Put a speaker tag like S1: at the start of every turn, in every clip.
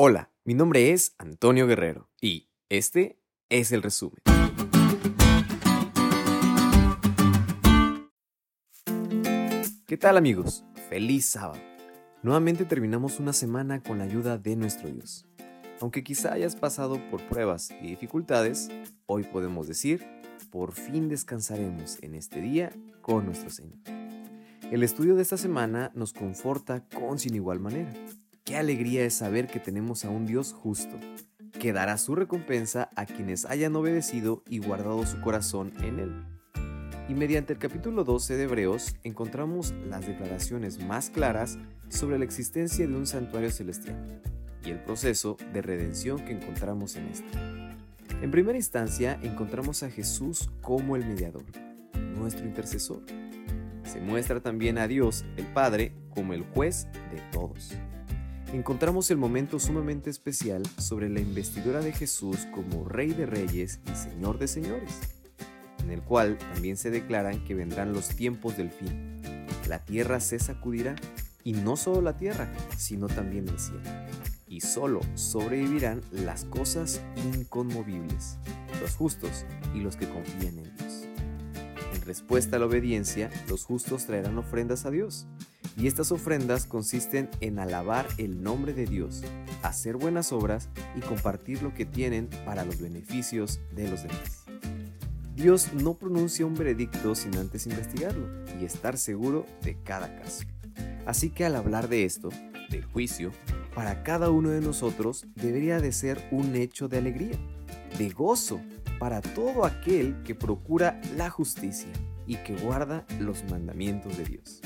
S1: Hola, mi nombre es Antonio Guerrero y este es el resumen. ¿Qué tal amigos? Feliz sábado. Nuevamente terminamos una semana con la ayuda de nuestro Dios. Aunque quizá hayas pasado por pruebas y dificultades, hoy podemos decir, por fin descansaremos en este día con nuestro Señor. El estudio de esta semana nos conforta con sin igual manera. Qué alegría es saber que tenemos a un Dios justo, que dará su recompensa a quienes hayan obedecido y guardado su corazón en Él. Y mediante el capítulo 12 de Hebreos encontramos las declaraciones más claras sobre la existencia de un santuario celestial y el proceso de redención que encontramos en este. En primera instancia encontramos a Jesús como el mediador, nuestro intercesor. Se muestra también a Dios, el Padre, como el juez de todos encontramos el momento sumamente especial sobre la investidura de Jesús como Rey de Reyes y Señor de Señores, en el cual también se declaran que vendrán los tiempos del fin. La tierra se sacudirá, y no solo la tierra, sino también el cielo. Y solo sobrevivirán las cosas inconmovibles, los justos y los que confían en Dios. En respuesta a la obediencia, los justos traerán ofrendas a Dios y estas ofrendas consisten en alabar el nombre de Dios, hacer buenas obras y compartir lo que tienen para los beneficios de los demás. Dios no pronuncia un veredicto sin antes investigarlo y estar seguro de cada caso. Así que al hablar de esto, del juicio, para cada uno de nosotros debería de ser un hecho de alegría, de gozo para todo aquel que procura la justicia y que guarda los mandamientos de Dios.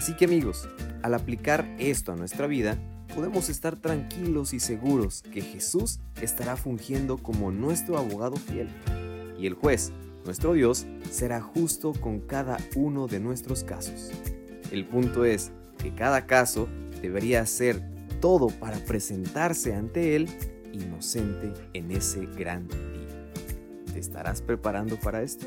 S1: Así que amigos, al aplicar esto a nuestra vida, podemos estar tranquilos y seguros que Jesús estará fungiendo como nuestro abogado fiel. Y el juez, nuestro Dios, será justo con cada uno de nuestros casos. El punto es que cada caso debería hacer todo para presentarse ante Él inocente en ese gran día. ¿Te estarás preparando para esto?